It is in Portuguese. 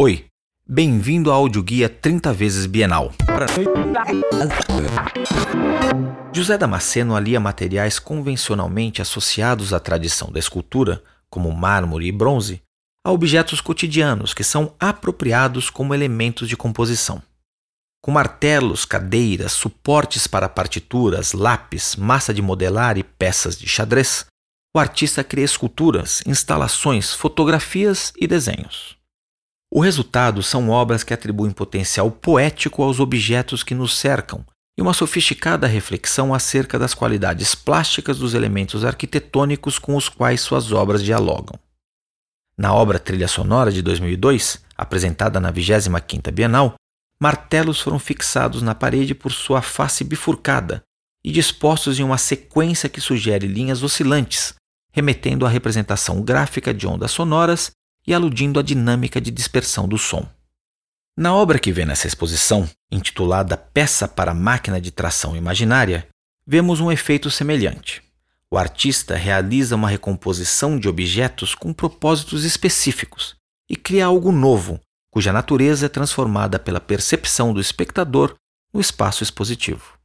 Oi, bem-vindo ao audioguia 30 vezes Bienal. José Damasceno alia materiais convencionalmente associados à tradição da escultura, como mármore e bronze, a objetos cotidianos que são apropriados como elementos de composição. Com martelos, cadeiras, suportes para partituras, lápis, massa de modelar e peças de xadrez, o artista cria esculturas, instalações, fotografias e desenhos. O resultado são obras que atribuem potencial poético aos objetos que nos cercam e uma sofisticada reflexão acerca das qualidades plásticas dos elementos arquitetônicos com os quais suas obras dialogam. Na obra Trilha Sonora de 2002, apresentada na 25ª Bienal, martelos foram fixados na parede por sua face bifurcada e dispostos em uma sequência que sugere linhas oscilantes, remetendo à representação gráfica de ondas sonoras e aludindo à dinâmica de dispersão do som. Na obra que vê nessa exposição, intitulada Peça para Máquina de Tração Imaginária, vemos um efeito semelhante. O artista realiza uma recomposição de objetos com propósitos específicos e cria algo novo, cuja natureza é transformada pela percepção do espectador no espaço expositivo.